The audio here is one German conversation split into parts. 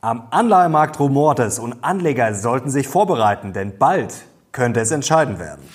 Am Anleihemarkt rumort es und Anleger sollten sich vorbereiten, denn bald könnte es entscheidend werden.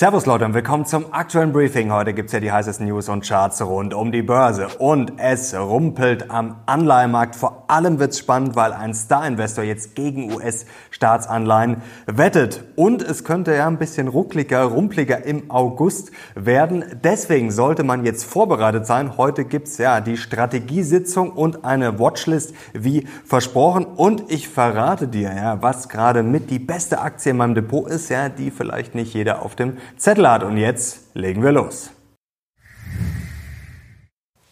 Servus Leute und willkommen zum aktuellen Briefing. Heute gibt's ja die heißesten News und Charts rund um die Börse. Und es rumpelt am Anleihemarkt. Vor allem wird's spannend, weil ein Star-Investor jetzt gegen US-Staatsanleihen wettet. Und es könnte ja ein bisschen ruckliger, rumpliger im August werden. Deswegen sollte man jetzt vorbereitet sein. Heute gibt's ja die Strategiesitzung und eine Watchlist wie versprochen. Und ich verrate dir ja, was gerade mit die beste Aktie in meinem Depot ist, ja, die vielleicht nicht jeder auf dem Zettel hat. Und jetzt legen wir los.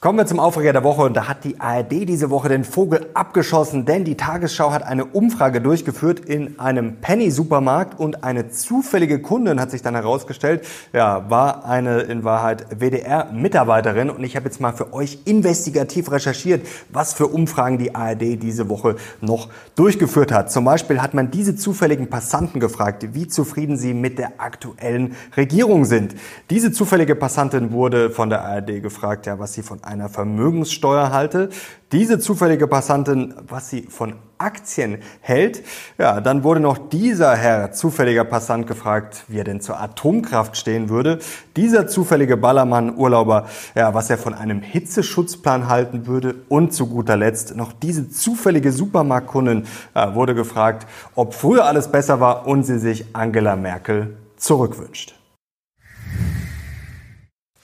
Kommen wir zum Aufreger der Woche und da hat die ARD diese Woche den Vogel abgeschossen, denn die Tagesschau hat eine Umfrage durchgeführt in einem Penny-Supermarkt und eine zufällige Kundin hat sich dann herausgestellt, ja, war eine in Wahrheit WDR-Mitarbeiterin und ich habe jetzt mal für euch investigativ recherchiert, was für Umfragen die ARD diese Woche noch durchgeführt hat. Zum Beispiel hat man diese zufälligen Passanten gefragt, wie zufrieden sie mit der aktuellen Regierung sind. Diese zufällige Passantin wurde von der ARD gefragt, ja, was sie von einer Vermögenssteuer halte. Diese zufällige Passantin, was sie von Aktien hält. Ja, dann wurde noch dieser Herr, zufälliger Passant, gefragt, wie er denn zur Atomkraft stehen würde. Dieser zufällige Ballermann-Urlauber, ja, was er von einem Hitzeschutzplan halten würde. Und zu guter Letzt noch diese zufällige Supermarktkundin ja, wurde gefragt, ob früher alles besser war und sie sich Angela Merkel zurückwünscht.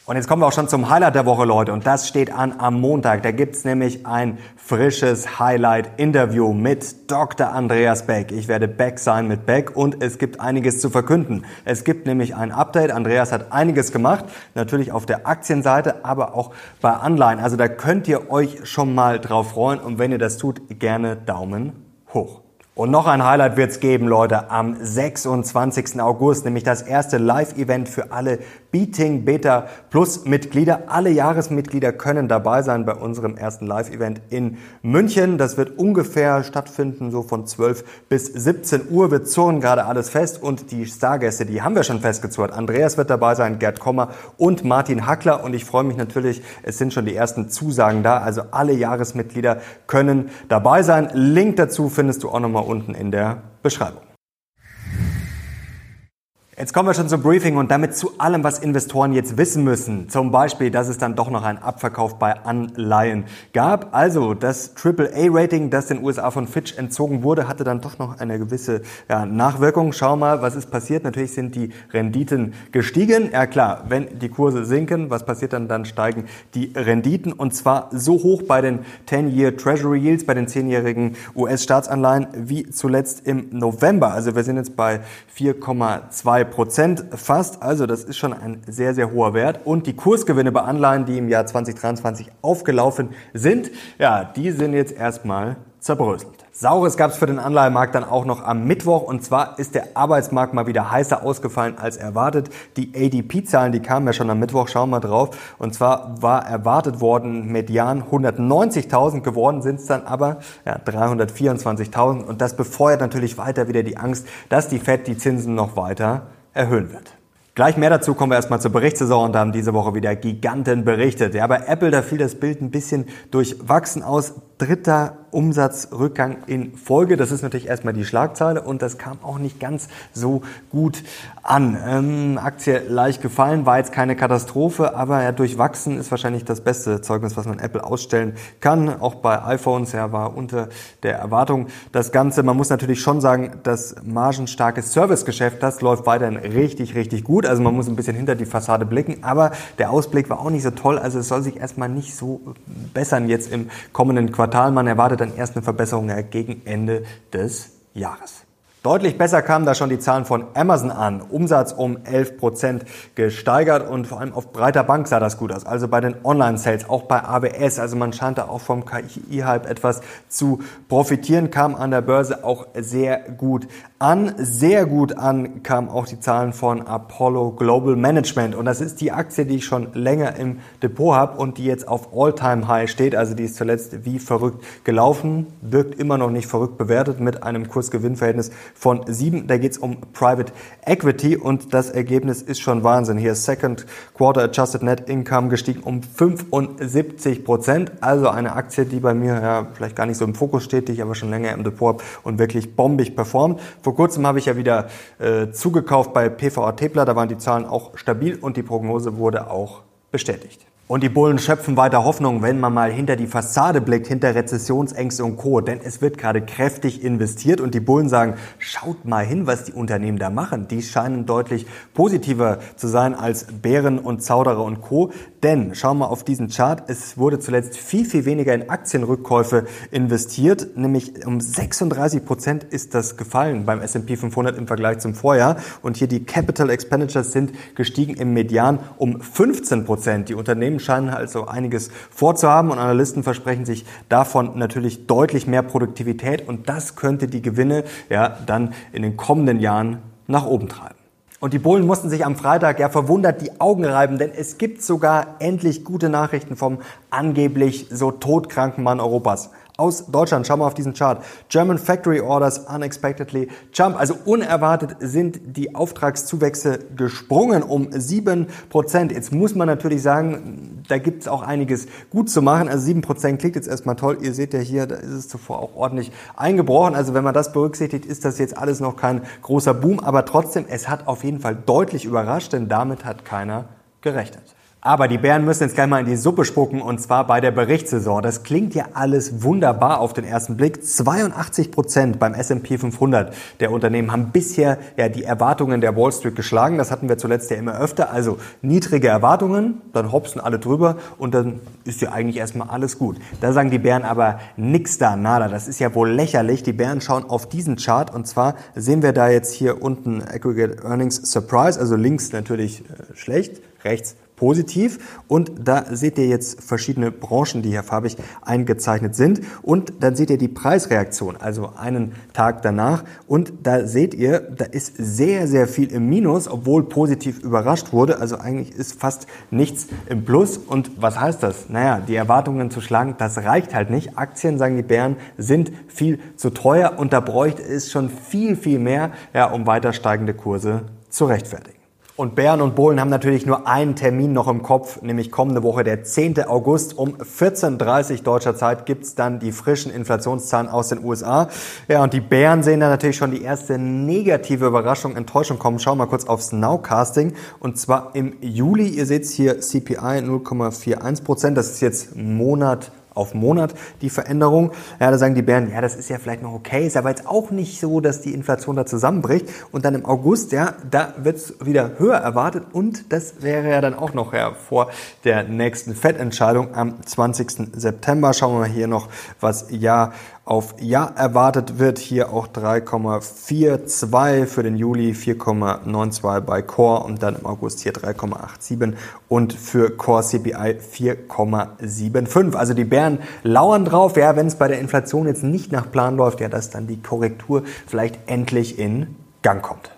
Und jetzt kommen wir auch schon zum Highlight der Woche, Leute. Und das steht an am Montag. Da gibt's nämlich ein frisches Highlight-Interview mit Dr. Andreas Beck. Ich werde Beck sein mit Beck und es gibt einiges zu verkünden. Es gibt nämlich ein Update. Andreas hat einiges gemacht. Natürlich auf der Aktienseite, aber auch bei Anleihen. Also da könnt ihr euch schon mal drauf freuen. Und wenn ihr das tut, gerne Daumen hoch. Und noch ein Highlight wird's geben, Leute, am 26. August, nämlich das erste Live-Event für alle Beating Beta Plus Mitglieder. Alle Jahresmitglieder können dabei sein bei unserem ersten Live-Event in München. Das wird ungefähr stattfinden, so von 12 bis 17 Uhr. Wir zurren gerade alles fest und die Stargäste, die haben wir schon festgezurrt. Andreas wird dabei sein, Gerd Kommer und Martin Hackler. Und ich freue mich natürlich, es sind schon die ersten Zusagen da. Also alle Jahresmitglieder können dabei sein. Link dazu findest du auch nochmal unten in der Beschreibung. Jetzt kommen wir schon zum Briefing und damit zu allem, was Investoren jetzt wissen müssen. Zum Beispiel, dass es dann doch noch einen Abverkauf bei Anleihen gab. Also das AAA-Rating, das den USA von Fitch entzogen wurde, hatte dann doch noch eine gewisse ja, Nachwirkung. Schau mal, was ist passiert. Natürlich sind die Renditen gestiegen. Ja klar, wenn die Kurse sinken, was passiert dann? Dann steigen die Renditen und zwar so hoch bei den 10-Year Treasury Yields, bei den 10-jährigen US-Staatsanleihen wie zuletzt im November. Also wir sind jetzt bei 4,2 Prozent fast. Also das ist schon ein sehr, sehr hoher Wert. Und die Kursgewinne bei Anleihen, die im Jahr 2023 aufgelaufen sind, ja, die sind jetzt erstmal zerbröselt. Saures gab es für den Anleihemarkt dann auch noch am Mittwoch und zwar ist der Arbeitsmarkt mal wieder heißer ausgefallen als erwartet. Die ADP-Zahlen, die kamen ja schon am Mittwoch, schauen wir drauf. Und zwar war erwartet worden median 190.000, geworden sind es dann aber ja, 324.000 und das befeuert natürlich weiter wieder die Angst, dass die Fed die Zinsen noch weiter erhöhen wird. Gleich mehr dazu kommen wir erstmal zur Berichtssaison und haben diese Woche wieder Giganten berichtet. Ja, bei Apple, da fiel das Bild ein bisschen durchwachsen aus. Dritter Umsatzrückgang in Folge. Das ist natürlich erstmal die Schlagzeile und das kam auch nicht ganz so gut an. Ähm, Aktie leicht gefallen, war jetzt keine Katastrophe, aber ja, durchwachsen ist wahrscheinlich das beste Zeugnis, was man Apple ausstellen kann. Auch bei iPhones, ja, war unter der Erwartung das Ganze. Man muss natürlich schon sagen, das margenstarke Servicegeschäft, das läuft weiterhin richtig, richtig gut. Also man muss ein bisschen hinter die Fassade blicken, aber der Ausblick war auch nicht so toll. Also es soll sich erstmal nicht so bessern jetzt im kommenden Quartal. Man erwartet dann erst eine Verbesserung gegen Ende des Jahres. Deutlich besser kamen da schon die Zahlen von Amazon an. Umsatz um 11 Prozent gesteigert und vor allem auf breiter Bank sah das gut aus. Also bei den Online-Sales, auch bei AWS. Also man scheint da auch vom KI-Hype etwas zu profitieren, kam an der Börse auch sehr gut an. Sehr gut an kamen auch die Zahlen von Apollo Global Management. Und das ist die Aktie, die ich schon länger im Depot habe und die jetzt auf All-Time-High steht. Also die ist zuletzt wie verrückt gelaufen, wirkt immer noch nicht verrückt bewertet mit einem Kursgewinnverhältnis von 7. Da geht es um Private Equity und das Ergebnis ist schon Wahnsinn. Hier ist Second Quarter Adjusted Net Income gestiegen um 75 Prozent. Also eine Aktie, die bei mir ja vielleicht gar nicht so im Fokus steht, die ich aber schon länger im Depot habe und wirklich bombig performt. Vor kurzem habe ich ja wieder äh, zugekauft bei PVA Tepler. Da waren die Zahlen auch stabil und die Prognose wurde auch bestätigt. Und die Bullen schöpfen weiter Hoffnung, wenn man mal hinter die Fassade blickt, hinter Rezessionsängste und Co. Denn es wird gerade kräftig investiert und die Bullen sagen, schaut mal hin, was die Unternehmen da machen. Die scheinen deutlich positiver zu sein als Bären und Zauderer und Co. Denn, schau mal auf diesen Chart, es wurde zuletzt viel, viel weniger in Aktienrückkäufe investiert. Nämlich um 36 Prozent ist das gefallen beim S&P 500 im Vergleich zum Vorjahr. Und hier die Capital Expenditures sind gestiegen im Median um 15 Prozent. Die Unternehmen Unternehmen scheinen also einiges vorzuhaben und Analysten versprechen sich davon natürlich deutlich mehr Produktivität und das könnte die Gewinne ja dann in den kommenden Jahren nach oben treiben. Und die Bullen mussten sich am Freitag ja verwundert die Augen reiben, denn es gibt sogar endlich gute Nachrichten vom angeblich so todkranken Mann Europas aus Deutschland. Schau mal auf diesen Chart. German Factory Orders unexpectedly jump. Also unerwartet sind die Auftragszuwächse gesprungen um sieben Prozent. Jetzt muss man natürlich sagen, da gibt es auch einiges gut zu machen. Also sieben Prozent klingt jetzt erstmal toll. Ihr seht ja hier, da ist es zuvor auch ordentlich eingebrochen. Also wenn man das berücksichtigt, ist das jetzt alles noch kein großer Boom. Aber trotzdem, es hat auf jeden Fall deutlich überrascht, denn damit hat keiner gerechnet. Aber die Bären müssen jetzt gleich mal in die Suppe spucken und zwar bei der Berichtssaison. Das klingt ja alles wunderbar auf den ersten Blick. 82 Prozent beim S&P 500 der Unternehmen haben bisher ja die Erwartungen der Wall Street geschlagen. Das hatten wir zuletzt ja immer öfter. Also niedrige Erwartungen, dann hopsen alle drüber und dann ist ja eigentlich erstmal alles gut. Da sagen die Bären aber nix da, nada. Das ist ja wohl lächerlich. Die Bären schauen auf diesen Chart und zwar sehen wir da jetzt hier unten Aggregate Earnings Surprise, also links natürlich äh, schlecht, rechts positiv. Und da seht ihr jetzt verschiedene Branchen, die hier farbig eingezeichnet sind. Und dann seht ihr die Preisreaktion, also einen Tag danach. Und da seht ihr, da ist sehr, sehr viel im Minus, obwohl positiv überrascht wurde. Also eigentlich ist fast nichts im Plus. Und was heißt das? Naja, die Erwartungen zu schlagen, das reicht halt nicht. Aktien, sagen die Bären, sind viel zu teuer und da bräuchte es schon viel, viel mehr, ja, um weiter steigende Kurse zu rechtfertigen. Und Bären und Bullen haben natürlich nur einen Termin noch im Kopf, nämlich kommende Woche, der 10. August um 14.30 Uhr deutscher Zeit gibt's dann die frischen Inflationszahlen aus den USA. Ja, und die Bären sehen da natürlich schon die erste negative Überraschung, Enttäuschung kommen. Schauen wir mal kurz aufs Nowcasting. Und zwar im Juli, ihr seht hier CPI 0,41 Prozent. Das ist jetzt Monat auf Monat die Veränderung. Ja, da sagen die Bären, ja, das ist ja vielleicht noch okay, ist aber jetzt auch nicht so, dass die Inflation da zusammenbricht. Und dann im August, ja, da wird es wieder höher erwartet und das wäre ja dann auch noch ja, vor der nächsten Fettentscheidung am 20. September. Schauen wir mal hier noch, was ja auf Jahr erwartet wird. Hier auch 3,42 für den Juli, 4,92 bei Core und dann im August hier 3,87 und für Core CPI 4,75. Also die Bären lauern drauf, ja, wenn es bei der Inflation jetzt nicht nach Plan läuft, ja, dass dann die Korrektur vielleicht endlich in Gang kommt.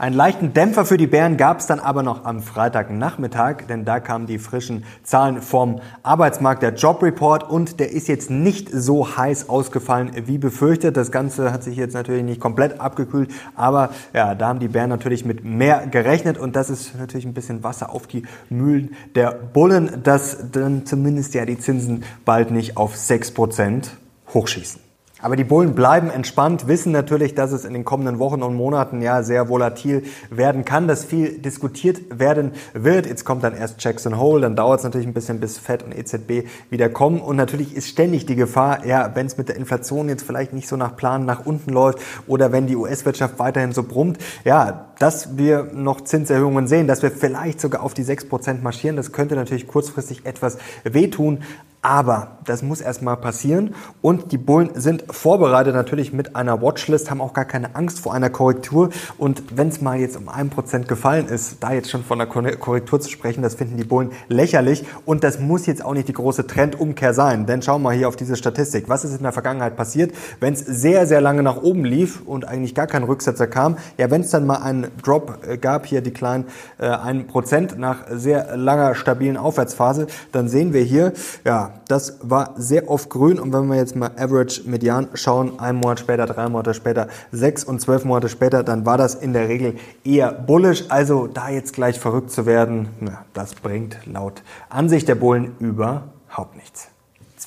Einen leichten Dämpfer für die Bären gab es dann aber noch am Freitagnachmittag, denn da kamen die frischen Zahlen vom Arbeitsmarkt, der Job Report und der ist jetzt nicht so heiß ausgefallen wie befürchtet. Das Ganze hat sich jetzt natürlich nicht komplett abgekühlt, aber ja, da haben die Bären natürlich mit mehr gerechnet und das ist natürlich ein bisschen Wasser auf die Mühlen der Bullen, dass dann zumindest ja die Zinsen bald nicht auf 6% hochschießen. Aber die Bullen bleiben entspannt, wissen natürlich, dass es in den kommenden Wochen und Monaten ja sehr volatil werden kann, dass viel diskutiert werden wird. Jetzt kommt dann erst Jackson Hole, dann dauert es natürlich ein bisschen, bis Fed und EZB wieder kommen. Und natürlich ist ständig die Gefahr, ja, wenn es mit der Inflation jetzt vielleicht nicht so nach Plan nach unten läuft oder wenn die US-Wirtschaft weiterhin so brummt, ja, dass wir noch Zinserhöhungen sehen, dass wir vielleicht sogar auf die 6% marschieren. Das könnte natürlich kurzfristig etwas wehtun. Aber das muss erstmal passieren und die Bullen sind vorbereitet natürlich mit einer Watchlist, haben auch gar keine Angst vor einer Korrektur und wenn es mal jetzt um ein Prozent gefallen ist, da jetzt schon von einer Korrektur zu sprechen, das finden die Bullen lächerlich und das muss jetzt auch nicht die große Trendumkehr sein, denn schauen wir hier auf diese Statistik. Was ist in der Vergangenheit passiert, wenn es sehr, sehr lange nach oben lief und eigentlich gar kein Rücksetzer kam? Ja, wenn es dann mal einen Drop äh, gab, hier die kleinen äh, ein Prozent nach sehr langer stabilen Aufwärtsphase, dann sehen wir hier, ja, das war sehr oft grün und wenn wir jetzt mal Average Median schauen, ein Monat später, drei Monate später, sechs und zwölf Monate später, dann war das in der Regel eher bullish. Also da jetzt gleich verrückt zu werden, na, das bringt laut Ansicht der Bullen überhaupt nichts.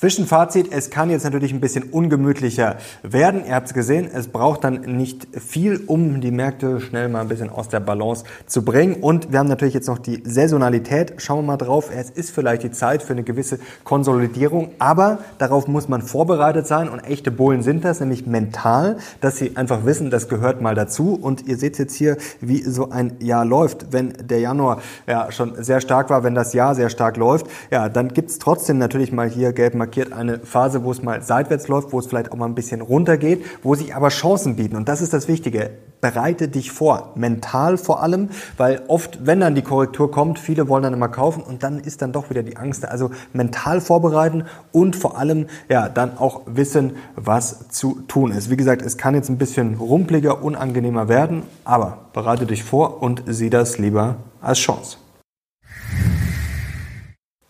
Zwischenfazit, es kann jetzt natürlich ein bisschen ungemütlicher werden. Ihr habt es gesehen, es braucht dann nicht viel, um die Märkte schnell mal ein bisschen aus der Balance zu bringen. Und wir haben natürlich jetzt noch die Saisonalität. Schauen wir mal drauf. Es ist vielleicht die Zeit für eine gewisse Konsolidierung, aber darauf muss man vorbereitet sein. Und echte Bullen sind das, nämlich mental, dass sie einfach wissen, das gehört mal dazu. Und ihr seht jetzt hier, wie so ein Jahr läuft. Wenn der Januar ja schon sehr stark war, wenn das Jahr sehr stark läuft, ja, dann gibt's trotzdem natürlich mal hier gelb markiert eine Phase, wo es mal seitwärts läuft, wo es vielleicht auch mal ein bisschen runtergeht, wo sich aber Chancen bieten. Und das ist das Wichtige. Bereite dich vor, mental vor allem, weil oft, wenn dann die Korrektur kommt, viele wollen dann immer kaufen und dann ist dann doch wieder die Angst. Also mental vorbereiten und vor allem ja dann auch wissen, was zu tun ist. Wie gesagt, es kann jetzt ein bisschen rumpliger, unangenehmer werden, aber bereite dich vor und sieh das lieber als Chance.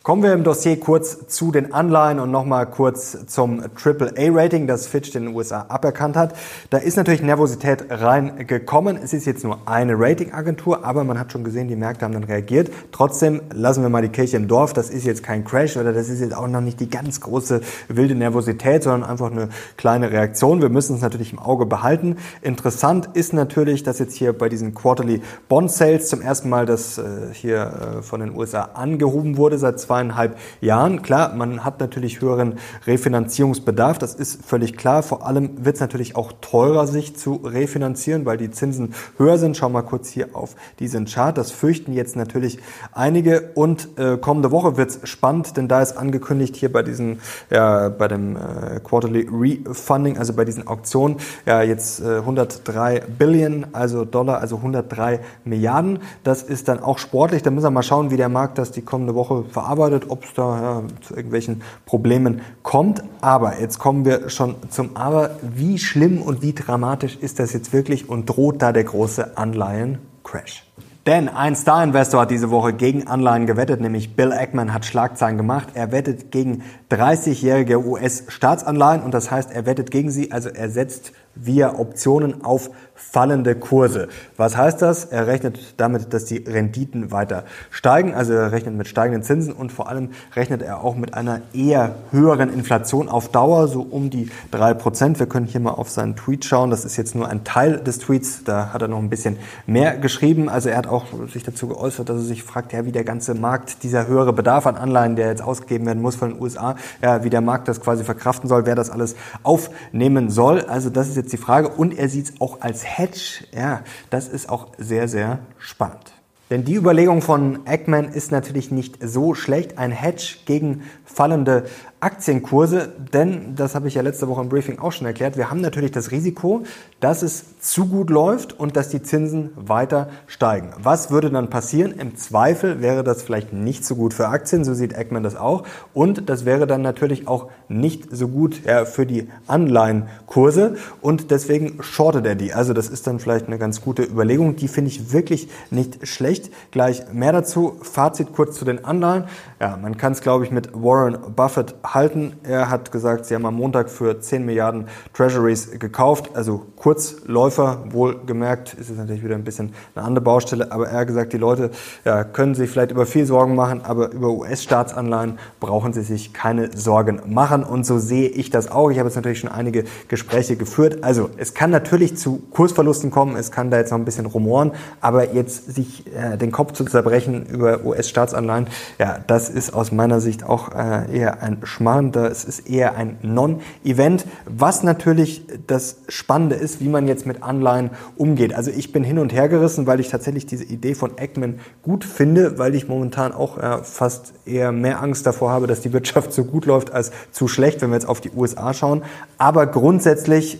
Kommen wir im Dossier kurz zu den Anleihen und nochmal kurz zum AAA-Rating, das Fitch den USA aberkannt hat. Da ist natürlich Nervosität reingekommen. Es ist jetzt nur eine Ratingagentur, aber man hat schon gesehen, die Märkte haben dann reagiert. Trotzdem lassen wir mal die Kirche im Dorf. Das ist jetzt kein Crash oder das ist jetzt auch noch nicht die ganz große wilde Nervosität, sondern einfach eine kleine Reaktion. Wir müssen es natürlich im Auge behalten. Interessant ist natürlich, dass jetzt hier bei diesen Quarterly Bond Sales zum ersten Mal das äh, hier äh, von den USA angehoben wurde seit zwei zweieinhalb Jahren. Klar, man hat natürlich höheren Refinanzierungsbedarf, das ist völlig klar. Vor allem wird es natürlich auch teurer, sich zu refinanzieren, weil die Zinsen höher sind. Schau mal kurz hier auf diesen Chart. Das fürchten jetzt natürlich einige. Und äh, kommende Woche wird es spannend, denn da ist angekündigt hier bei diesem, ja, bei dem äh, Quarterly Refunding, also bei diesen Auktionen, ja, jetzt äh, 103 Billion, also Dollar, also 103 Milliarden. Das ist dann auch sportlich. Da müssen wir mal schauen, wie der Markt das die kommende Woche verarbeitet bearbeitet, ob es da ja, zu irgendwelchen Problemen kommt. Aber jetzt kommen wir schon zum Aber. Wie schlimm und wie dramatisch ist das jetzt wirklich und droht da der große Anleihen-Crash? Denn ein Star-Investor hat diese Woche gegen Anleihen gewettet, nämlich Bill Ackman hat Schlagzeilen gemacht. Er wettet gegen 30-jährige US-Staatsanleihen und das heißt, er wettet gegen sie, also er setzt via Optionen auf fallende Kurse. Was heißt das? Er rechnet damit, dass die Renditen weiter steigen, also er rechnet mit steigenden Zinsen und vor allem rechnet er auch mit einer eher höheren Inflation auf Dauer, so um die drei Prozent. Wir können hier mal auf seinen Tweet schauen. Das ist jetzt nur ein Teil des Tweets, da hat er noch ein bisschen mehr geschrieben. Also er hat auch sich dazu geäußert, dass er sich fragt, ja, wie der ganze Markt, dieser höhere Bedarf an Anleihen, der jetzt ausgegeben werden muss von den USA, ja, wie der Markt das quasi verkraften soll, wer das alles aufnehmen soll. Also das ist jetzt die Frage. Und er sieht es auch als Hedge. Ja, das ist auch sehr, sehr spannend. Denn die Überlegung von Eggman ist natürlich nicht so schlecht. Ein Hedge gegen fallende Aktienkurse, denn das habe ich ja letzte Woche im Briefing auch schon erklärt. Wir haben natürlich das Risiko, dass es zu gut läuft und dass die Zinsen weiter steigen. Was würde dann passieren? Im Zweifel wäre das vielleicht nicht so gut für Aktien, so sieht Eggman das auch. Und das wäre dann natürlich auch nicht so gut ja, für die Anleihenkurse und deswegen shortet er die. Also das ist dann vielleicht eine ganz gute Überlegung. Die finde ich wirklich nicht schlecht. Gleich mehr dazu. Fazit kurz zu den Anleihen. Ja, man kann es, glaube ich, mit Warren Buffett halten. Er hat gesagt, sie haben am Montag für 10 Milliarden Treasuries gekauft, also Kurzläufer, wohlgemerkt, ist es natürlich wieder ein bisschen eine andere Baustelle, aber er hat gesagt, die Leute ja, können sich vielleicht über viel Sorgen machen, aber über US-Staatsanleihen brauchen sie sich keine Sorgen machen und so sehe ich das auch. Ich habe jetzt natürlich schon einige Gespräche geführt. Also es kann natürlich zu Kursverlusten kommen, es kann da jetzt noch ein bisschen rumoren, aber jetzt sich äh, den Kopf zu zerbrechen über US-Staatsanleihen, ja, das ist aus meiner Sicht auch äh, eher ein schmarrender, es ist eher ein Non-Event. Was natürlich das Spannende ist, wie man jetzt mit Anleihen umgeht. Also ich bin hin und her gerissen, weil ich tatsächlich diese Idee von Eggman gut finde, weil ich momentan auch äh, fast eher mehr Angst davor habe, dass die Wirtschaft so gut läuft als zu schlecht, wenn wir jetzt auf die USA schauen. Aber grundsätzlich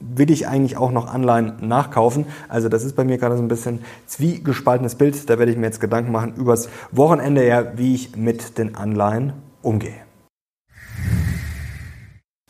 will ich eigentlich auch noch Anleihen nachkaufen. Also das ist bei mir gerade so ein bisschen zwiegespaltenes Bild. Da werde ich mir jetzt Gedanken machen übers Wochenende, ja, wie ich mit den Anleihen umgehe.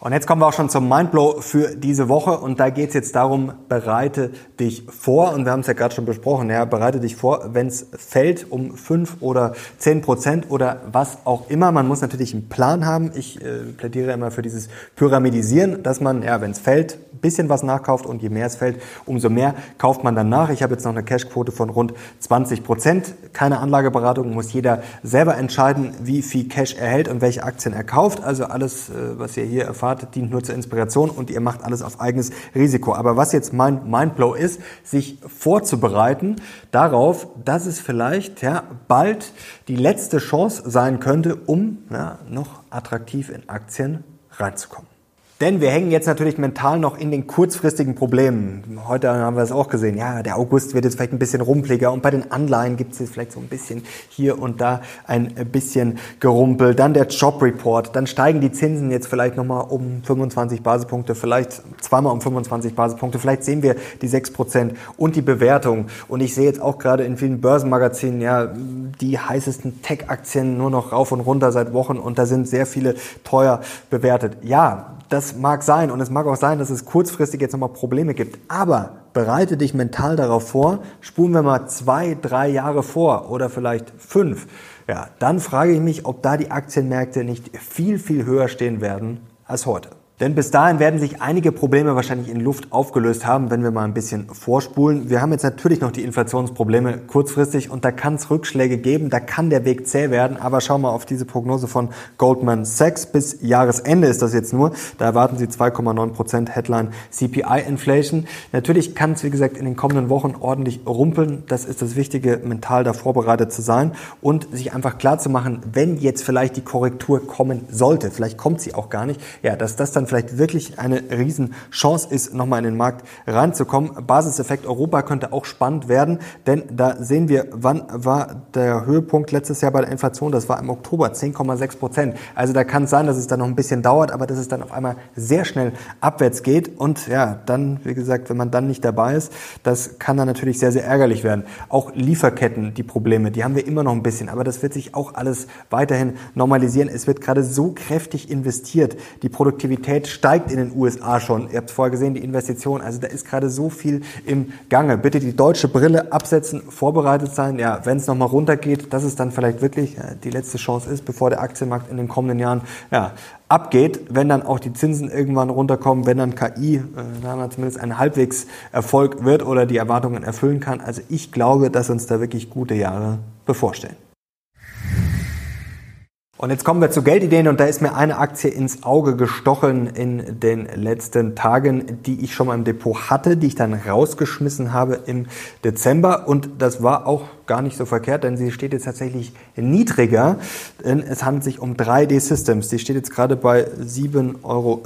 Und jetzt kommen wir auch schon zum Mindblow für diese Woche und da geht es jetzt darum, bereite dich vor und wir haben es ja gerade schon besprochen, ja, bereite dich vor, wenn es fällt um fünf oder zehn Prozent oder was auch immer. Man muss natürlich einen Plan haben. Ich äh, plädiere immer für dieses Pyramidisieren, dass man, ja, wenn es fällt, bisschen was nachkauft und je mehr es fällt, umso mehr kauft man dann nach. Ich habe jetzt noch eine Cashquote von rund 20 Prozent. Keine Anlageberatung, muss jeder selber entscheiden, wie viel Cash er hält und welche Aktien er kauft. Also alles, äh, was ihr hier erfahrt, Fahrt dient nur zur Inspiration und ihr macht alles auf eigenes Risiko. Aber was jetzt mein Mindblow ist, sich vorzubereiten darauf, dass es vielleicht ja, bald die letzte Chance sein könnte, um ja, noch attraktiv in Aktien reinzukommen. Denn wir hängen jetzt natürlich mental noch in den kurzfristigen Problemen. Heute haben wir es auch gesehen. Ja, der August wird jetzt vielleicht ein bisschen rumpliger und bei den Anleihen gibt es jetzt vielleicht so ein bisschen hier und da ein bisschen Gerumpel. Dann der Job-Report. Dann steigen die Zinsen jetzt vielleicht nochmal um 25 Basispunkte, vielleicht zweimal um 25 Basispunkte. Vielleicht sehen wir die 6 Prozent und die Bewertung. Und ich sehe jetzt auch gerade in vielen Börsenmagazinen, ja, die heißesten Tech-Aktien nur noch rauf und runter seit Wochen und da sind sehr viele teuer bewertet. Ja, das mag sein und es mag auch sein, dass es kurzfristig jetzt nochmal Probleme gibt. Aber bereite dich mental darauf vor, spulen wir mal zwei, drei Jahre vor oder vielleicht fünf. Ja, dann frage ich mich, ob da die Aktienmärkte nicht viel, viel höher stehen werden als heute. Denn bis dahin werden sich einige Probleme wahrscheinlich in Luft aufgelöst haben, wenn wir mal ein bisschen vorspulen. Wir haben jetzt natürlich noch die Inflationsprobleme kurzfristig und da kann es Rückschläge geben, da kann der Weg zäh werden. Aber schau mal auf diese Prognose von Goldman Sachs. Bis Jahresende ist das jetzt nur. Da erwarten sie 2,9 Prozent Headline CPI Inflation. Natürlich kann es, wie gesagt, in den kommenden Wochen ordentlich rumpeln. Das ist das Wichtige, mental da vorbereitet zu sein und sich einfach klar zu machen, wenn jetzt vielleicht die Korrektur kommen sollte, vielleicht kommt sie auch gar nicht, ja, dass das dann vielleicht wirklich eine Riesenchance ist, nochmal in den Markt reinzukommen. Basiseffekt Europa könnte auch spannend werden, denn da sehen wir, wann war der Höhepunkt letztes Jahr bei der Inflation? Das war im Oktober 10,6 Prozent. Also da kann es sein, dass es dann noch ein bisschen dauert, aber dass es dann auf einmal sehr schnell abwärts geht. Und ja, dann, wie gesagt, wenn man dann nicht dabei ist, das kann dann natürlich sehr, sehr ärgerlich werden. Auch Lieferketten, die Probleme, die haben wir immer noch ein bisschen, aber das wird sich auch alles weiterhin normalisieren. Es wird gerade so kräftig investiert. Die Produktivität Produktivität steigt in den USA schon. Ihr habt vorher gesehen, die Investition. Also da ist gerade so viel im Gange. Bitte die deutsche Brille absetzen, vorbereitet sein. Ja, wenn es nochmal runtergeht, dass es dann vielleicht wirklich ja, die letzte Chance ist, bevor der Aktienmarkt in den kommenden Jahren ja, abgeht, wenn dann auch die Zinsen irgendwann runterkommen, wenn dann KI äh, dann zumindest ein halbwegs Erfolg wird oder die Erwartungen erfüllen kann. Also ich glaube, dass uns da wirklich gute Jahre bevorstehen. Und jetzt kommen wir zu Geldideen und da ist mir eine Aktie ins Auge gestochen in den letzten Tagen, die ich schon mal im Depot hatte, die ich dann rausgeschmissen habe im Dezember und das war auch gar nicht so verkehrt, denn sie steht jetzt tatsächlich niedriger, denn es handelt sich um 3D Systems. Die steht jetzt gerade bei 7,60 Euro,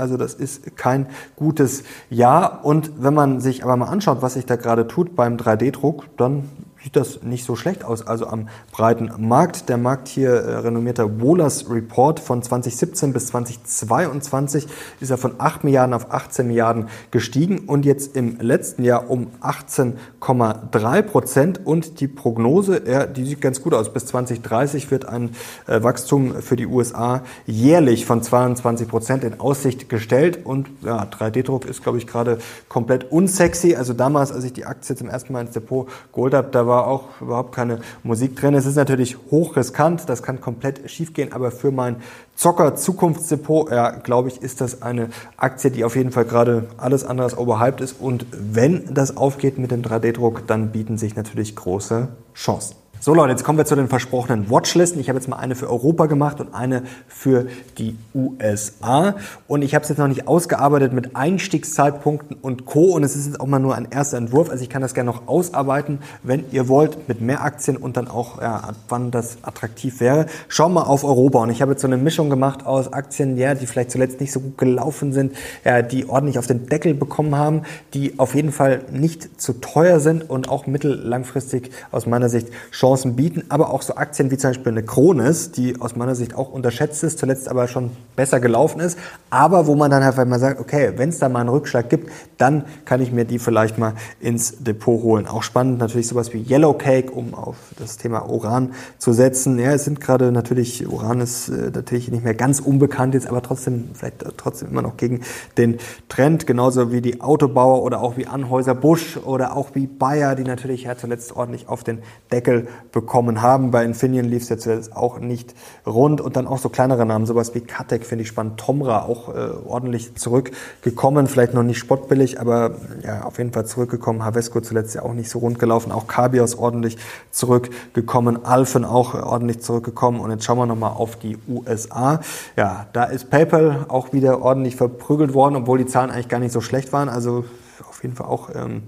also das ist kein gutes Jahr und wenn man sich aber mal anschaut, was sich da gerade tut beim 3D-Druck, dann sieht das nicht so schlecht aus, also am breiten Markt. Der Markt hier, äh, renommierter Wohlers Report von 2017 bis 2022, ist er von 8 Milliarden auf 18 Milliarden gestiegen und jetzt im letzten Jahr um 18,3 Prozent. Und die Prognose, ja, die sieht ganz gut aus. Bis 2030 wird ein äh, Wachstum für die USA jährlich von 22 Prozent in Aussicht gestellt. Und ja, 3D-Druck ist, glaube ich, gerade komplett unsexy. Also damals, als ich die Aktie zum ersten Mal ins Depot geholt habe, da war war auch überhaupt keine Musik drin. Es ist natürlich hoch riskant, das kann komplett schiefgehen, aber für mein Zocker Zukunftsdepot, ja, glaube ich, ist das eine Aktie, die auf jeden Fall gerade alles andere als overhyped ist. Und wenn das aufgeht mit dem 3D-Druck, dann bieten sich natürlich große Chancen. So Leute, jetzt kommen wir zu den versprochenen Watchlisten. Ich habe jetzt mal eine für Europa gemacht und eine für die USA. Und ich habe es jetzt noch nicht ausgearbeitet mit Einstiegszeitpunkten und Co. Und es ist jetzt auch mal nur ein erster Entwurf. Also ich kann das gerne noch ausarbeiten, wenn ihr wollt, mit mehr Aktien und dann auch, ja, wann das attraktiv wäre. Schauen wir mal auf Europa. Und ich habe jetzt so eine Mischung gemacht aus Aktien, ja, die vielleicht zuletzt nicht so gut gelaufen sind, ja, die ordentlich auf den Deckel bekommen haben, die auf jeden Fall nicht zu teuer sind und auch mittellangfristig aus meiner Sicht schon Chancen bieten, aber auch so Aktien wie zum Beispiel eine Kronis, die aus meiner Sicht auch unterschätzt ist, zuletzt aber schon besser gelaufen ist, aber wo man dann halt mal sagt, okay, wenn es da mal einen Rückschlag gibt, dann kann ich mir die vielleicht mal ins Depot holen. Auch spannend natürlich sowas wie Yellow Cake, um auf das Thema Uran zu setzen. Ja, es sind gerade natürlich, Uran ist äh, natürlich nicht mehr ganz unbekannt jetzt, aber trotzdem, vielleicht trotzdem immer noch gegen den Trend, genauso wie die Autobauer oder auch wie Anhäuser Busch oder auch wie Bayer, die natürlich ja zuletzt ordentlich auf den Deckel bekommen haben. Bei Infineon lief es ja zuletzt auch nicht rund. Und dann auch so kleinere Namen, sowas wie Katek finde ich spannend, Tomra auch äh, ordentlich zurückgekommen, vielleicht noch nicht spottbillig, aber ja, auf jeden Fall zurückgekommen. Havesco zuletzt ja auch nicht so rund gelaufen, auch Cabios ordentlich zurückgekommen, Alphen auch ordentlich zurückgekommen. Und jetzt schauen wir nochmal auf die USA. Ja, da ist PayPal auch wieder ordentlich verprügelt worden, obwohl die Zahlen eigentlich gar nicht so schlecht waren, also auf jeden Fall auch ähm,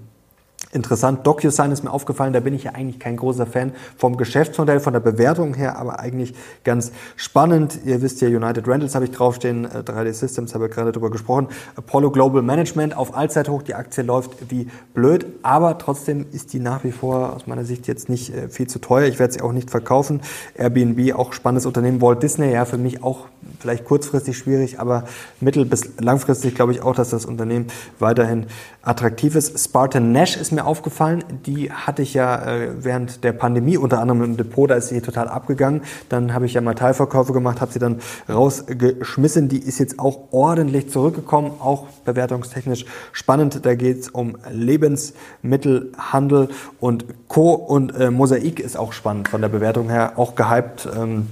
Interessant, DocuSign ist mir aufgefallen, da bin ich ja eigentlich kein großer Fan vom Geschäftsmodell, von der Bewertung her, aber eigentlich ganz spannend. Ihr wisst ja, United Rentals habe ich draufstehen, 3D äh, Systems habe ich gerade drüber gesprochen, Apollo Global Management auf Allzeithoch, die Aktie läuft wie blöd, aber trotzdem ist die nach wie vor aus meiner Sicht jetzt nicht äh, viel zu teuer. Ich werde sie auch nicht verkaufen. Airbnb, auch spannendes Unternehmen. Walt Disney, ja, für mich auch vielleicht kurzfristig schwierig, aber mittel- bis langfristig glaube ich auch, dass das Unternehmen weiterhin attraktiv ist. Spartan Nash ist mir aufgefallen. Die hatte ich ja äh, während der Pandemie unter anderem im Depot, da ist sie total abgegangen. Dann habe ich ja mal Teilverkäufe gemacht, habe sie dann rausgeschmissen. Die ist jetzt auch ordentlich zurückgekommen, auch bewertungstechnisch spannend. Da geht es um Lebensmittelhandel und Co. Und äh, Mosaik ist auch spannend von der Bewertung her, auch gehypt. Ähm,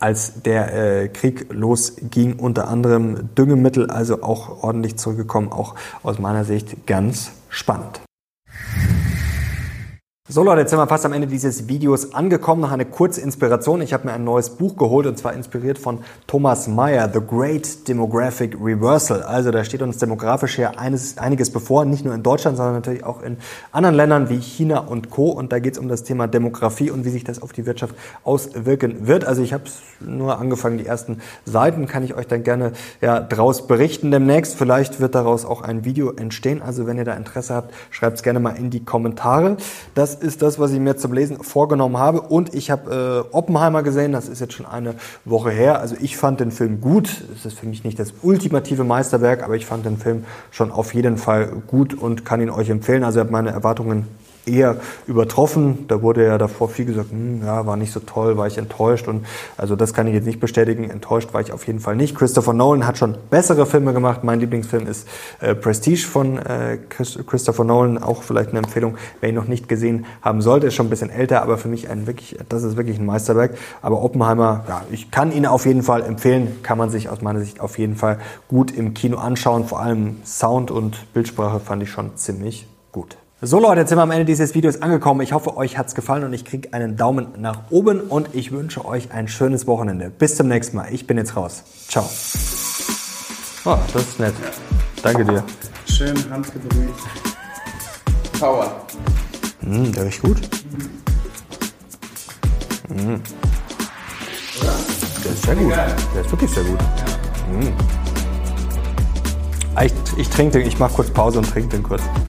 als der äh, Krieg losging, unter anderem Düngemittel, also auch ordentlich zurückgekommen, auch aus meiner Sicht ganz spannend. So Leute, jetzt sind wir fast am Ende dieses Videos angekommen. Noch eine kurze Inspiration. Ich habe mir ein neues Buch geholt und zwar inspiriert von Thomas Meyer, The Great Demographic Reversal. Also da steht uns demografisch eines, einiges bevor, nicht nur in Deutschland, sondern natürlich auch in anderen Ländern wie China und Co. Und da geht es um das Thema Demografie und wie sich das auf die Wirtschaft auswirken wird. Also ich habe nur angefangen, die ersten Seiten kann ich euch dann gerne ja, draus berichten demnächst. Vielleicht wird daraus auch ein Video entstehen. Also wenn ihr da Interesse habt, schreibt es gerne mal in die Kommentare. Das ist das, was ich mir zum Lesen vorgenommen habe. Und ich habe äh, Oppenheimer gesehen, das ist jetzt schon eine Woche her. Also ich fand den Film gut. Es ist für mich nicht das ultimative Meisterwerk, aber ich fand den Film schon auf jeden Fall gut und kann ihn euch empfehlen. Also ich habe meine Erwartungen eher übertroffen. Da wurde ja davor viel gesagt, hm, ja, war nicht so toll, war ich enttäuscht. Und also das kann ich jetzt nicht bestätigen. Enttäuscht war ich auf jeden Fall nicht. Christopher Nolan hat schon bessere Filme gemacht. Mein Lieblingsfilm ist äh, Prestige von äh, Christopher Nolan. Auch vielleicht eine Empfehlung, wer ihn noch nicht gesehen haben sollte. Ist schon ein bisschen älter, aber für mich ein wirklich, das ist wirklich ein Meisterwerk. Aber Oppenheimer, ja, ich kann ihn auf jeden Fall empfehlen. Kann man sich aus meiner Sicht auf jeden Fall gut im Kino anschauen. Vor allem Sound und Bildsprache fand ich schon ziemlich gut. So Leute, jetzt sind wir am Ende dieses Videos angekommen. Ich hoffe, euch hat's gefallen und ich kriege einen Daumen nach oben und ich wünsche euch ein schönes Wochenende. Bis zum nächsten Mal. Ich bin jetzt raus. Ciao. Oh, das ist nett. Danke dir. Schön handgebrüht. Power. Mm, der riecht gut. Mm. Der ist sehr gut. Der ist wirklich sehr gut. Mm. Ich, ich trinke den, ich mache kurz Pause und trinke den kurz.